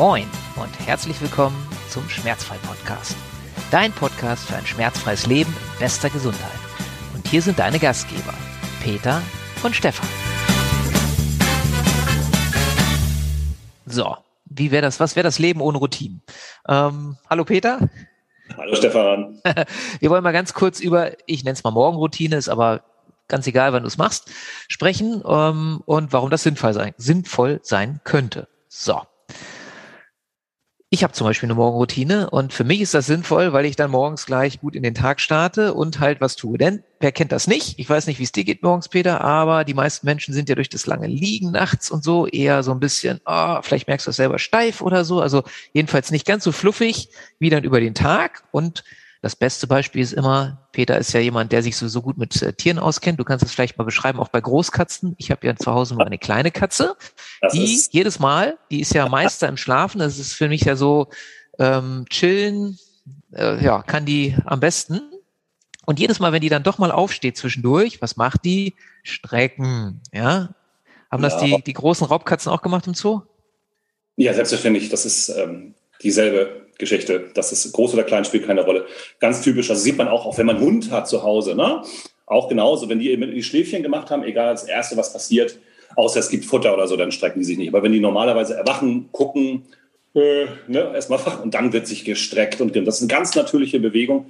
Moin und herzlich willkommen zum Schmerzfrei-Podcast. Dein Podcast für ein schmerzfreies Leben in bester Gesundheit. Und hier sind deine Gastgeber, Peter und Stefan. So, wie wäre das, was wäre das Leben ohne Routinen? Ähm, hallo Peter. Hallo Stefan. Wir wollen mal ganz kurz über, ich nenne es mal Morgenroutine, ist aber ganz egal, wann du es machst, sprechen ähm, und warum das sinnvoll sein, sinnvoll sein könnte. So. Ich habe zum Beispiel eine Morgenroutine und für mich ist das sinnvoll, weil ich dann morgens gleich gut in den Tag starte und halt was tue. Denn wer kennt das nicht? Ich weiß nicht, wie es dir geht morgens, Peter, aber die meisten Menschen sind ja durch das lange Liegen nachts und so eher so ein bisschen, oh, vielleicht merkst du das selber steif oder so. Also jedenfalls nicht ganz so fluffig wie dann über den Tag und das beste Beispiel ist immer, Peter ist ja jemand, der sich so, so gut mit äh, Tieren auskennt. Du kannst es vielleicht mal beschreiben, auch bei Großkatzen. Ich habe ja zu Hause nur eine kleine Katze, das die jedes Mal, die ist ja Meister im Schlafen. Das ist für mich ja so ähm, chillen, äh, ja, kann die am besten. Und jedes Mal, wenn die dann doch mal aufsteht zwischendurch, was macht die? Strecken, ja. Haben ja. das die, die großen Raubkatzen auch gemacht im Zoo? Ja, selbstverständlich. Das ist ähm, dieselbe Geschichte. Das ist groß oder klein, spielt keine Rolle. Ganz typisch. Das sieht man auch, auch wenn man einen Hund hat zu Hause. Ne? Auch genauso, wenn die eben die Schläfchen gemacht haben, egal das Erste, was passiert, außer es gibt Futter oder so, dann strecken die sich nicht. Aber wenn die normalerweise erwachen, gucken, äh, ne, erstmal und dann wird sich gestreckt und das ist eine ganz natürliche Bewegung.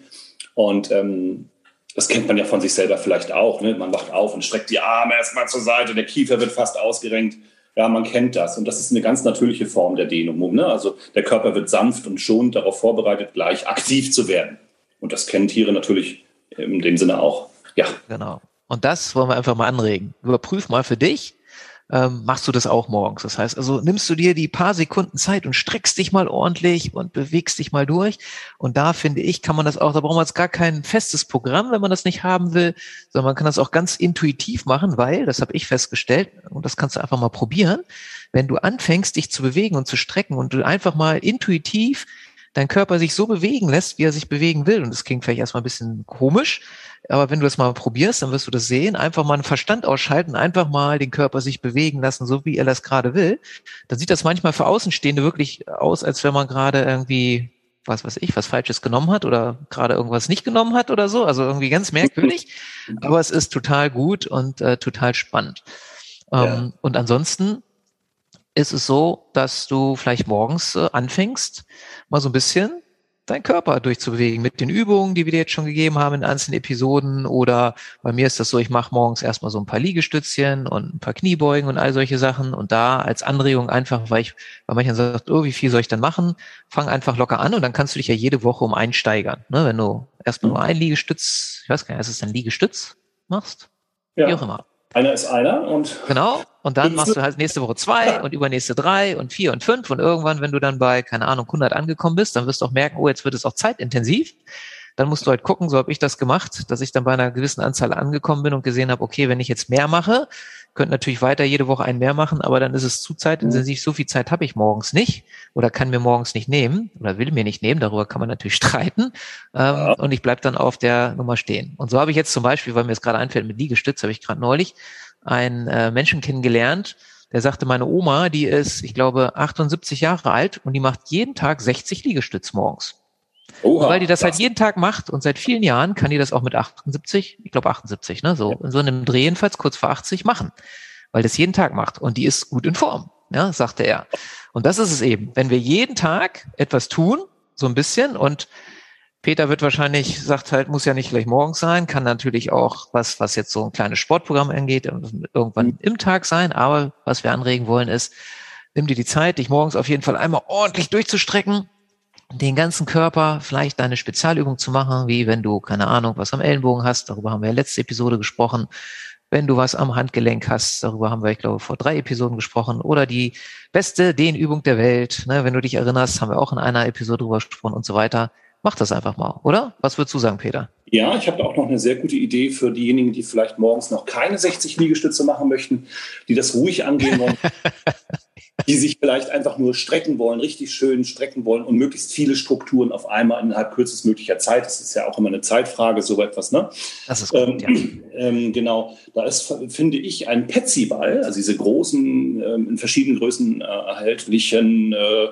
Und ähm, das kennt man ja von sich selber vielleicht auch. Ne? Man wacht auf und streckt die Arme erstmal zur Seite, der Kiefer wird fast ausgerenkt. Ja, man kennt das. Und das ist eine ganz natürliche Form der Dehnung. Ne? Also der Körper wird sanft und schonend darauf vorbereitet, gleich aktiv zu werden. Und das kennen Tiere natürlich in dem Sinne auch. Ja. Genau. Und das wollen wir einfach mal anregen. Überprüf mal für dich, ähm, machst du das auch morgens. Das heißt also, nimmst du dir die paar Sekunden Zeit und streckst dich mal ordentlich und bewegst dich mal durch. Und da finde ich, kann man das auch, da braucht man jetzt gar kein festes Programm, wenn man das nicht haben will, sondern man kann das auch ganz intuitiv machen, weil, das habe ich festgestellt, und das kannst du einfach mal probieren, wenn du anfängst, dich zu bewegen und zu strecken und du einfach mal intuitiv dein Körper sich so bewegen lässt, wie er sich bewegen will. Und das klingt vielleicht erstmal ein bisschen komisch, aber wenn du das mal probierst, dann wirst du das sehen. Einfach mal einen Verstand ausschalten, einfach mal den Körper sich bewegen lassen, so wie er das gerade will. Dann sieht das manchmal für Außenstehende wirklich aus, als wenn man gerade irgendwie was weiß ich, was Falsches genommen hat oder gerade irgendwas nicht genommen hat oder so. Also irgendwie ganz merkwürdig. Aber es ist total gut und äh, total spannend. Ähm, ja. Und ansonsten ist es so, dass du vielleicht morgens äh, anfängst, mal so ein bisschen deinen Körper durchzubewegen mit den Übungen, die wir dir jetzt schon gegeben haben in einzelnen Episoden. Oder bei mir ist das so, ich mache morgens erstmal so ein paar Liegestützchen und ein paar Kniebeugen und all solche Sachen. Und da als Anregung einfach, weil ich, weil manchen sagt, oh, wie viel soll ich dann machen? Fang einfach locker an und dann kannst du dich ja jede Woche um einen steigern. Ne? Wenn du erstmal nur ein Liegestütz, ich weiß gar nicht, ist es ein Liegestütz machst? Ja. Wie auch immer. Einer ist einer und. Genau. Und dann machst du halt nächste Woche zwei und übernächste drei und vier und fünf. Und irgendwann, wenn du dann bei, keine Ahnung, 100 angekommen bist, dann wirst du auch merken, oh, jetzt wird es auch zeitintensiv. Dann musst du halt gucken, so habe ich das gemacht, dass ich dann bei einer gewissen Anzahl angekommen bin und gesehen habe, okay, wenn ich jetzt mehr mache, könnte natürlich weiter jede Woche einen mehr machen, aber dann ist es zu zeitintensiv. So viel Zeit habe ich morgens nicht oder kann mir morgens nicht nehmen oder will mir nicht nehmen. Darüber kann man natürlich streiten. Ähm, ja. Und ich bleib dann auf der Nummer stehen. Und so habe ich jetzt zum Beispiel, weil mir es gerade einfällt, mit Liegestütz habe ich gerade neulich einen äh, Menschen kennengelernt, der sagte, meine Oma, die ist, ich glaube, 78 Jahre alt und die macht jeden Tag 60 Liegestütz morgens. Oha, weil die das, das halt jeden Tag macht und seit vielen Jahren kann die das auch mit 78, ich glaube 78, ne, so in so einem Dreh jedenfalls kurz vor 80 machen, weil das jeden Tag macht und die ist gut in Form, ja, sagte er. Und das ist es eben, wenn wir jeden Tag etwas tun, so ein bisschen und Peter wird wahrscheinlich, sagt halt, muss ja nicht gleich morgens sein, kann natürlich auch was, was jetzt so ein kleines Sportprogramm angeht, irgendwann mhm. im Tag sein. Aber was wir anregen wollen ist, nimm dir die Zeit, dich morgens auf jeden Fall einmal ordentlich durchzustrecken, den ganzen Körper, vielleicht deine Spezialübung zu machen, wie wenn du, keine Ahnung, was am Ellenbogen hast, darüber haben wir ja letzte Episode gesprochen, wenn du was am Handgelenk hast, darüber haben wir, ich glaube, vor drei Episoden gesprochen, oder die beste Dehnübung der Welt, ne, wenn du dich erinnerst, haben wir auch in einer Episode drüber gesprochen und so weiter. Mach das einfach mal, oder? Was würdest du sagen, Peter? Ja, ich habe auch noch eine sehr gute Idee für diejenigen, die vielleicht morgens noch keine 60 Liegestütze machen möchten, die das ruhig angehen wollen. die sich vielleicht einfach nur strecken wollen, richtig schön strecken wollen und möglichst viele Strukturen auf einmal innerhalb kürzestmöglicher Zeit. Das ist ja auch immer eine Zeitfrage, so etwas, ne? Das ist gut, ähm, ja. ähm, genau. Da ist, finde ich, ein Petsy-Ball, also diese großen, ähm, in verschiedenen Größen äh, erhältlichen äh,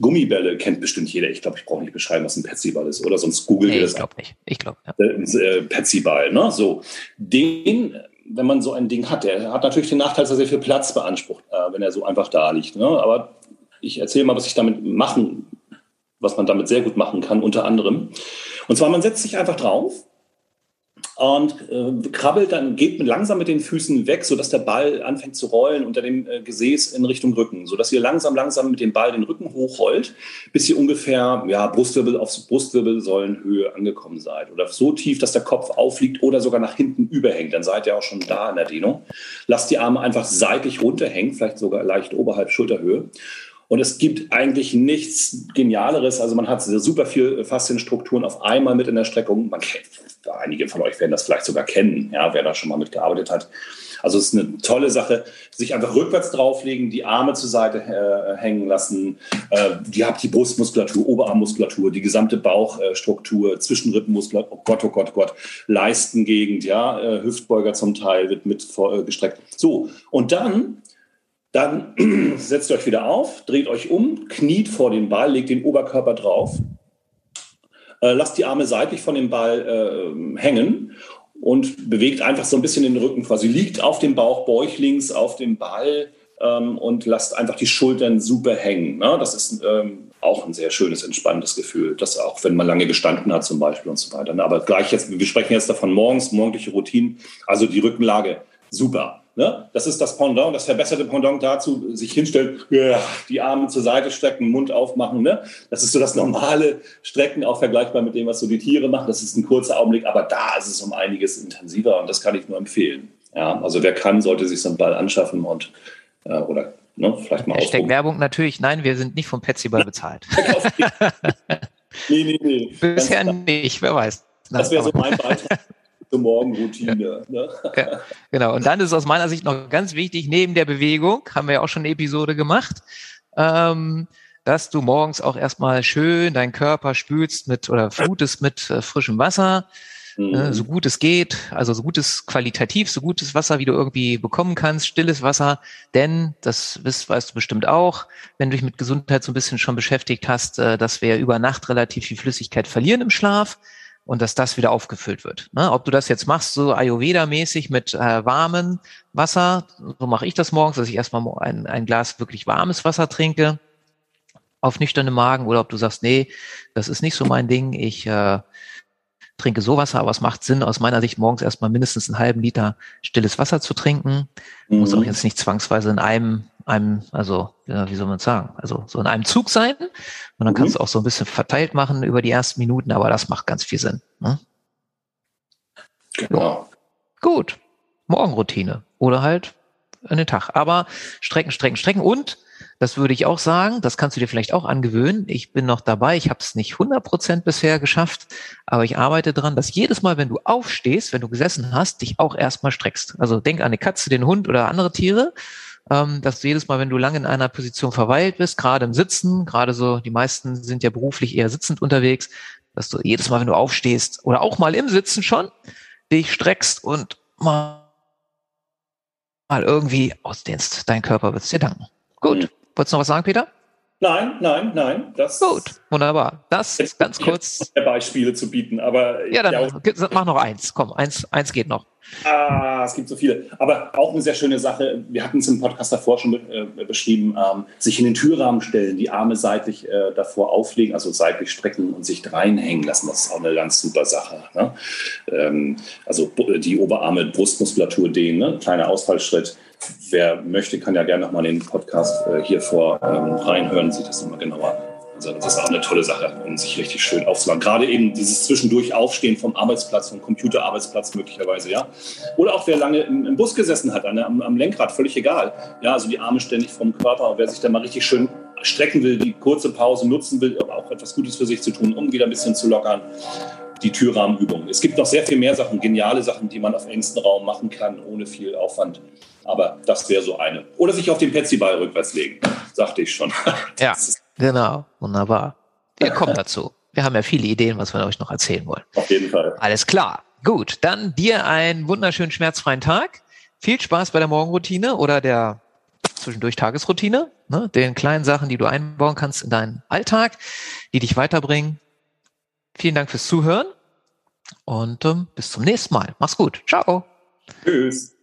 Gummibälle, kennt bestimmt jeder. Ich glaube, ich brauche nicht beschreiben, was ein Petsy-Ball ist, oder? Sonst googelt nee, ihr das. Ich glaube nicht. Ich glaube, ja. Äh, äh Petsy-Ball, ne? So. Den wenn man so ein Ding hat. Der hat natürlich den Nachteil, dass er sehr viel Platz beansprucht, äh, wenn er so einfach da liegt. Ne? Aber ich erzähle mal, was ich damit machen, was man damit sehr gut machen kann, unter anderem. Und zwar, man setzt sich einfach drauf und äh, krabbelt dann, geht langsam mit den Füßen weg, sodass der Ball anfängt zu rollen unter dem äh, Gesäß in Richtung Rücken, sodass ihr langsam, langsam mit dem Ball den Rücken hochrollt, bis ihr ungefähr ja, Brustwirbel auf Brustwirbelsäulenhöhe angekommen seid. Oder so tief, dass der Kopf aufliegt oder sogar nach hinten überhängt. Dann seid ihr auch schon da in der Dehnung. Lasst die Arme einfach seitlich runterhängen, vielleicht sogar leicht oberhalb Schulterhöhe. Und es gibt eigentlich nichts Genialeres. Also man hat super viel Faszienstrukturen auf einmal mit in der Streckung. Man kennt, einige von euch werden das vielleicht sogar kennen, ja, wer da schon mal mitgearbeitet hat. Also es ist eine tolle Sache, sich einfach rückwärts drauflegen, die Arme zur Seite äh, hängen lassen. Äh, ihr habt die Brustmuskulatur, Oberarmmuskulatur, die gesamte Bauchstruktur, Zwischenrippenmuskulatur, oh Gott, oh Gott, oh Gott, Leistengegend, ja, äh, Hüftbeuger zum Teil wird mit äh, gestreckt. So, und dann dann setzt euch wieder auf, dreht euch um, kniet vor den Ball, legt den Oberkörper drauf, äh, lasst die Arme seitlich von dem Ball äh, hängen und bewegt einfach so ein bisschen den Rücken quasi. Liegt auf dem Bauch, bäuchlings auf dem Ball ähm, und lasst einfach die Schultern super hängen. Ne? Das ist ähm, auch ein sehr schönes, entspannendes Gefühl. Das auch, wenn man lange gestanden hat zum Beispiel und so weiter. Ne? Aber gleich jetzt, wir sprechen jetzt davon morgens, morgendliche Routinen, also die Rückenlage, super. Ne? Das ist das Pendant, das verbesserte Pendant dazu, sich hinstellen, die Arme zur Seite strecken, Mund aufmachen. Ne? Das ist so das normale Strecken, auch vergleichbar mit dem, was so die Tiere machen. Das ist ein kurzer Augenblick, aber da ist es um einiges intensiver und das kann ich nur empfehlen. Ja? Also wer kann, sollte sich so einen Ball anschaffen und äh, oder ne, vielleicht mal Hashtag Werbung natürlich. Nein, wir sind nicht vom Petsyball bezahlt. nee, nee, nee. Bisher nicht, wer weiß. Das wäre so mein Beitrag zur Morgenroutine. Ne? Ja, genau. Und dann ist aus meiner Sicht noch ganz wichtig, neben der Bewegung, haben wir ja auch schon eine Episode gemacht, ähm, dass du morgens auch erstmal schön deinen Körper spülst mit oder flutest mit äh, frischem Wasser, mhm. äh, so gut es geht, also so gutes qualitativ, so gutes Wasser, wie du irgendwie bekommen kannst, stilles Wasser, denn das weißt, weißt du bestimmt auch, wenn du dich mit Gesundheit so ein bisschen schon beschäftigt hast, äh, dass wir über Nacht relativ viel Flüssigkeit verlieren im Schlaf und dass das wieder aufgefüllt wird. Ne? Ob du das jetzt machst, so Ayurveda-mäßig mit äh, warmem Wasser, so mache ich das morgens, dass ich erstmal ein, ein Glas wirklich warmes Wasser trinke auf nüchternem Magen oder ob du sagst, nee, das ist nicht so mein Ding, ich äh, trinke so Wasser, aber es macht Sinn, aus meiner Sicht morgens erstmal mindestens einen halben Liter stilles Wasser zu trinken. Mhm. Muss auch jetzt nicht zwangsweise in einem, einem, also, ja, wie soll man sagen, also so in einem Zug sein. Und dann mhm. kannst du auch so ein bisschen verteilt machen über die ersten Minuten, aber das macht ganz viel Sinn. Ne? Genau. Gut. Morgenroutine. Oder halt an den Tag. Aber strecken, strecken, strecken und das würde ich auch sagen. Das kannst du dir vielleicht auch angewöhnen. Ich bin noch dabei. Ich habe es nicht 100 Prozent bisher geschafft, aber ich arbeite dran, dass jedes Mal, wenn du aufstehst, wenn du gesessen hast, dich auch erstmal streckst. Also denk an eine Katze, den Hund oder andere Tiere, ähm, dass du jedes Mal, wenn du lange in einer Position verweilt bist, gerade im Sitzen, gerade so, die meisten sind ja beruflich eher sitzend unterwegs, dass du jedes Mal, wenn du aufstehst oder auch mal im Sitzen schon, dich streckst und mal, mal irgendwie ausdehnst. Dein Körper wird es dir danken. Gut. Mhm. Wolltest du noch was sagen, Peter? Nein, nein, nein. Das Gut, wunderbar. Das ist ganz kurz. Beispiele zu bieten, aber. Ja, dann ja, mach noch eins. Komm, eins, eins geht noch. Ah, es gibt so viele. Aber auch eine sehr schöne Sache. Wir hatten es im Podcast davor schon äh, beschrieben. Ähm, sich in den Türrahmen stellen, die Arme seitlich äh, davor auflegen, also seitlich strecken und sich reinhängen lassen. Das ist auch eine ganz super Sache. Ne? Ähm, also die Oberarme, Brustmuskulatur dehnen, ne? kleiner Ausfallschritt wer möchte, kann ja gerne nochmal den Podcast äh, hier vor ähm, reinhören, sieht das nochmal genauer an. Also das ist auch eine tolle Sache, um sich richtig schön aufzuladen. Gerade eben dieses zwischendurch Aufstehen vom Arbeitsplatz, vom Computerarbeitsplatz möglicherweise, ja. Oder auch wer lange im, im Bus gesessen hat, am, am, Lenkrad, völlig egal. Ja, also die Arme ständig vom Körper. Und wer sich da mal richtig schön strecken will, die kurze Pause nutzen will, aber auch etwas Gutes für sich zu tun, um wieder ein bisschen zu lockern, die Türrahmenübung. Es gibt noch sehr viel mehr Sachen, geniale Sachen, die man auf engstem Raum machen kann, ohne viel Aufwand. Aber das wäre so eine. Oder sich auf den Petsy-Ball rückwärts legen, sagte ich schon. ja, genau. Wunderbar. Wir kommen dazu. Wir haben ja viele Ideen, was wir euch noch erzählen wollen. Auf jeden Fall. Alles klar. Gut, dann dir einen wunderschönen schmerzfreien Tag. Viel Spaß bei der Morgenroutine oder der zwischendurch Tagesroutine, ne, den kleinen Sachen, die du einbauen kannst in deinen Alltag, die dich weiterbringen. Vielen Dank fürs Zuhören und ähm, bis zum nächsten Mal. Mach's gut. Ciao. Tschüss.